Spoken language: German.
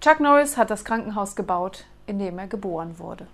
Chuck Norris hat das Krankenhaus gebaut, in dem er geboren wurde.